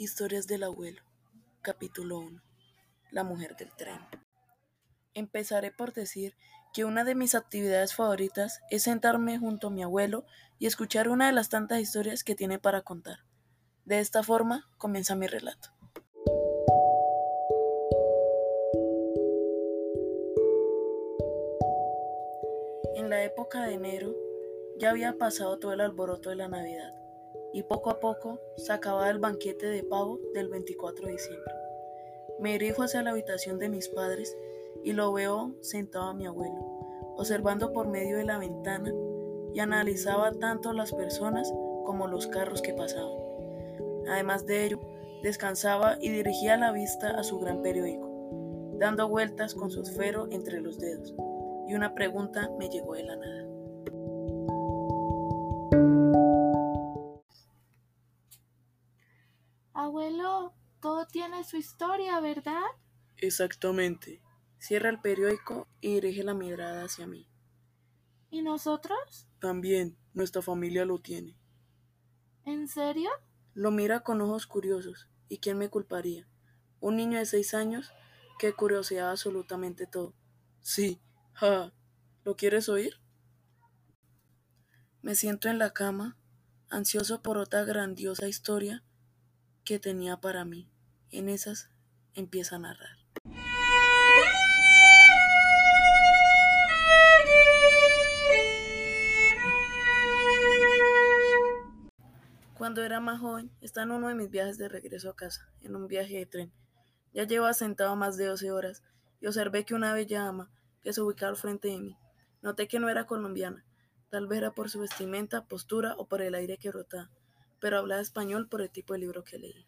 Historias del abuelo. Capítulo 1. La mujer del tren. Empezaré por decir que una de mis actividades favoritas es sentarme junto a mi abuelo y escuchar una de las tantas historias que tiene para contar. De esta forma comienza mi relato. En la época de enero ya había pasado todo el alboroto de la Navidad y poco a poco se acababa el banquete de pavo del 24 de diciembre. Me dirijo hacia la habitación de mis padres y lo veo sentado a mi abuelo, observando por medio de la ventana y analizaba tanto las personas como los carros que pasaban. Además de ello, descansaba y dirigía la vista a su gran periódico, dando vueltas con su esfero entre los dedos, y una pregunta me llegó de la nada. Abuelo, todo tiene su historia, ¿verdad? Exactamente. Cierra el periódico y dirige la mirada hacia mí. ¿Y nosotros? También, nuestra familia lo tiene. ¿En serio? Lo mira con ojos curiosos. ¿Y quién me culparía? Un niño de seis años que curioseaba absolutamente todo. Sí, ja. ¿Lo quieres oír? Me siento en la cama, ansioso por otra grandiosa historia que tenía para mí. En esas empieza a narrar. Cuando era más joven, estaba en uno de mis viajes de regreso a casa, en un viaje de tren. Ya llevaba sentado más de 12 horas y observé que una bella dama que se ubicaba al frente de mí. Noté que no era colombiana, tal vez era por su vestimenta, postura o por el aire que rotaba, pero hablaba español por el tipo de libro que leí.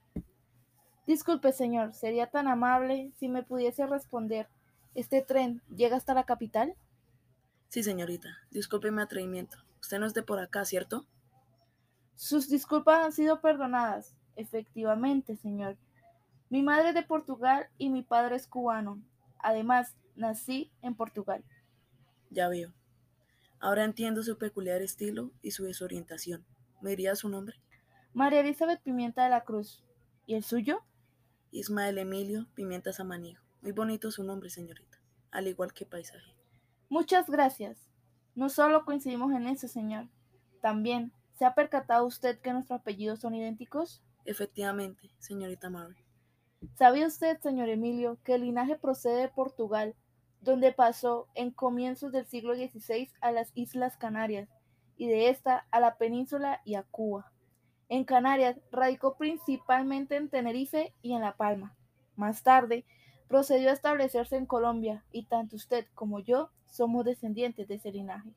Disculpe, señor, sería tan amable si me pudiese responder. ¿Este tren llega hasta la capital? Sí, señorita, disculpe mi atrevimiento. Usted no es de por acá, ¿cierto? Sus disculpas han sido perdonadas. Efectivamente, señor. Mi madre es de Portugal y mi padre es cubano. Además, nací en Portugal. Ya veo. Ahora entiendo su peculiar estilo y su desorientación. ¿Me diría su nombre? María Elizabeth Pimienta de la Cruz. ¿Y el suyo? Ismael Emilio Pimienta Samaniego. Muy bonito su nombre, señorita, al igual que paisaje. Muchas gracias. No solo coincidimos en eso, señor. También, ¿se ha percatado usted que nuestros apellidos son idénticos? Efectivamente, señorita Mary. ¿Sabía usted, señor Emilio, que el linaje procede de Portugal, donde pasó en comienzos del siglo XVI a las Islas Canarias y de esta a la península y a Cuba? En Canarias radicó principalmente en Tenerife y en La Palma. Más tarde procedió a establecerse en Colombia y tanto usted como yo somos descendientes de ese linaje.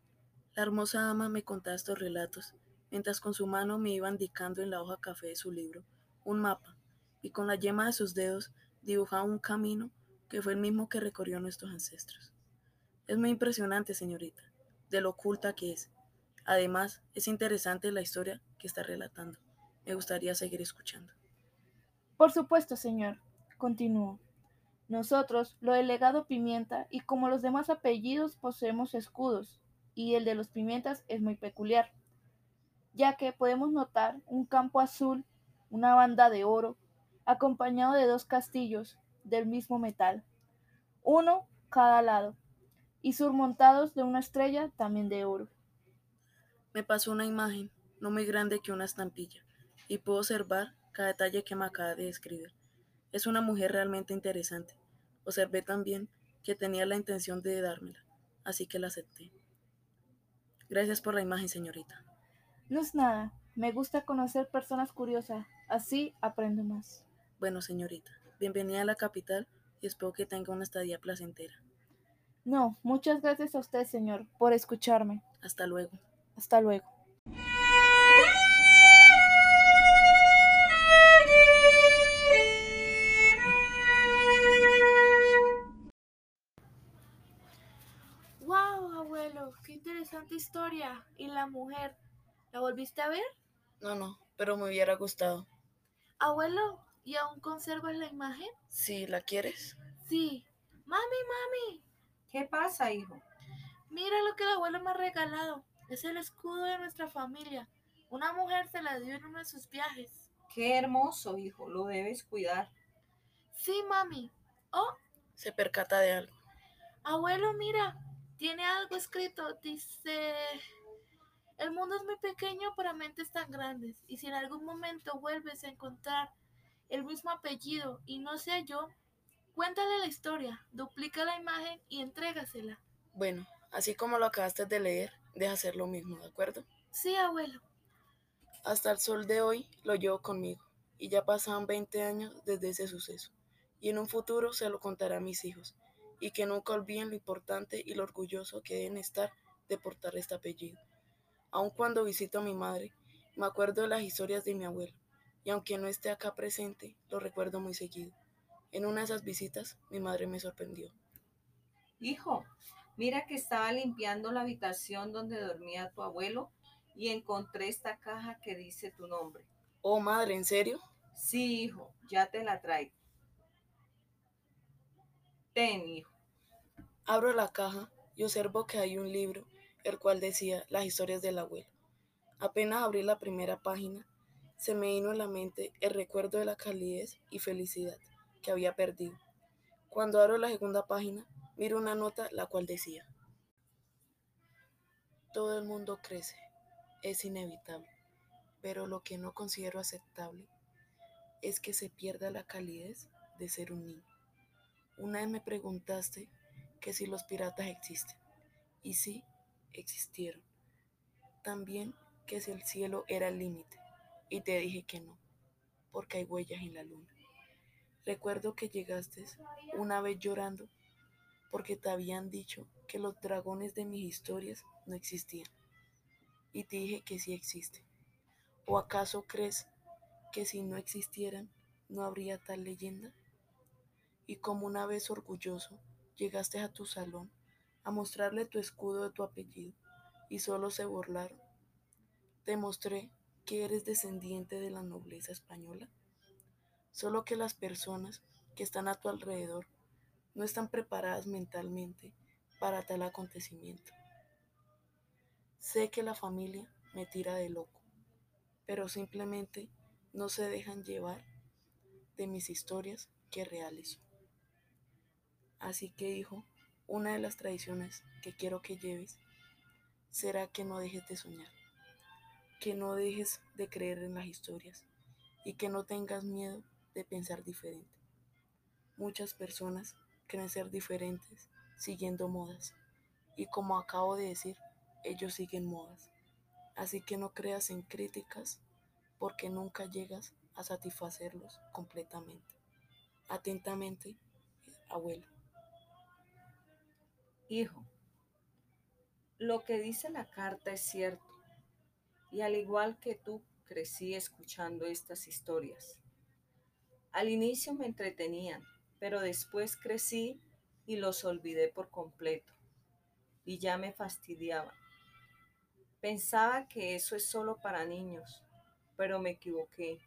La hermosa dama me contaba estos relatos, mientras con su mano me iba indicando en la hoja café de su libro un mapa, y con la yema de sus dedos dibujaba un camino que fue el mismo que recorrió nuestros ancestros. Es muy impresionante, señorita, de lo oculta que es. Además, es interesante la historia que está relatando. Me gustaría seguir escuchando. Por supuesto, señor, continuó. Nosotros, lo del legado Pimienta, y como los demás apellidos, poseemos escudos, y el de los Pimientas es muy peculiar, ya que podemos notar un campo azul, una banda de oro, acompañado de dos castillos del mismo metal, uno cada lado, y surmontados de una estrella también de oro. Me pasó una imagen, no muy grande que una estampilla, y puedo observar cada detalle que me acaba de describir. Es una mujer realmente interesante. Observé también que tenía la intención de dármela, así que la acepté. Gracias por la imagen, señorita. No es nada. Me gusta conocer personas curiosas. Así aprendo más. Bueno, señorita, bienvenida a la capital y espero que tenga una estadía placentera. No, muchas gracias a usted, señor, por escucharme. Hasta luego. Hasta luego. Historia! ¿Y la mujer? ¿La volviste a ver? No, no, pero me hubiera gustado. Abuelo, ¿y aún conservas la imagen? Sí, ¿la quieres? Sí. Mami, mami, ¿Qué pasa, hijo? mira lo que el abuelo me ha regalado. Es el escudo de nuestra familia. Una mujer se la dio en uno de sus viajes. Qué hermoso, hijo, lo debes cuidar. Sí, mami. Oh, Se percata de algo. abuelo, mira, tiene algo escrito. Dice, el mundo es muy pequeño para mentes tan grandes. Y si en algún momento vuelves a encontrar el mismo apellido y no sea yo, cuéntale la historia, duplica la imagen y entrégasela. Bueno, así como lo acabaste de leer, deja hacer lo mismo, ¿de acuerdo? Sí, abuelo. Hasta el sol de hoy lo llevo conmigo, y ya pasaron 20 años desde ese suceso, y en un futuro se lo contaré a mis hijos, y que nunca olviden lo importante y lo orgulloso que deben estar de portar este apellido. Aun cuando visito a mi madre, me acuerdo de las historias de mi abuelo, y aunque no esté acá presente, lo recuerdo muy seguido. En una de esas visitas, mi madre me sorprendió. Hijo, mira que estaba limpiando la habitación donde dormía tu abuelo y encontré esta caja que dice tu nombre. Oh, madre, ¿en serio? Sí, hijo, ya te la traigo. Ten, hijo. Abro la caja y observo que hay un libro, el cual decía las historias del abuelo. Apenas abrí la primera página, se me vino a la mente el recuerdo de la calidez y felicidad que había perdido. Cuando abro la segunda página, miro una nota la cual decía, todo el mundo crece, es inevitable, pero lo que no considero aceptable es que se pierda la calidez de ser un niño. Una vez me preguntaste que si los piratas existen, y sí, existieron. También que si el cielo era el límite, y te dije que no, porque hay huellas en la luna. Recuerdo que llegaste una vez llorando porque te habían dicho que los dragones de mis historias no existían, y te dije que sí existen. ¿O acaso crees que si no existieran no habría tal leyenda? Y como una vez orgulloso llegaste a tu salón a mostrarle tu escudo de tu apellido y solo se burlaron. Te mostré que eres descendiente de la nobleza española. Solo que las personas que están a tu alrededor no están preparadas mentalmente para tal acontecimiento. Sé que la familia me tira de loco, pero simplemente no se dejan llevar de mis historias que reales son. Así que hijo, una de las tradiciones que quiero que lleves será que no dejes de soñar, que no dejes de creer en las historias y que no tengas miedo de pensar diferente. Muchas personas creen ser diferentes siguiendo modas y como acabo de decir, ellos siguen modas. Así que no creas en críticas porque nunca llegas a satisfacerlos completamente. Atentamente, abuelo. Hijo, lo que dice la carta es cierto, y al igual que tú, crecí escuchando estas historias. Al inicio me entretenían, pero después crecí y los olvidé por completo, y ya me fastidiaban. Pensaba que eso es solo para niños, pero me equivoqué.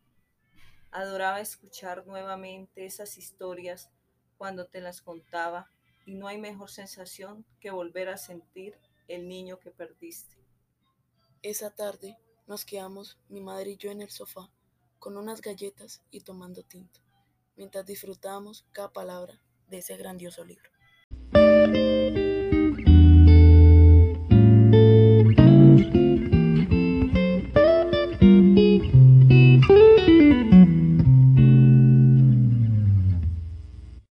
Adoraba escuchar nuevamente esas historias cuando te las contaba y no hay mejor sensación que volver a sentir el niño que perdiste. Esa tarde nos quedamos mi madre y yo en el sofá con unas galletas y tomando tinto, mientras disfrutábamos cada palabra de ese grandioso libro.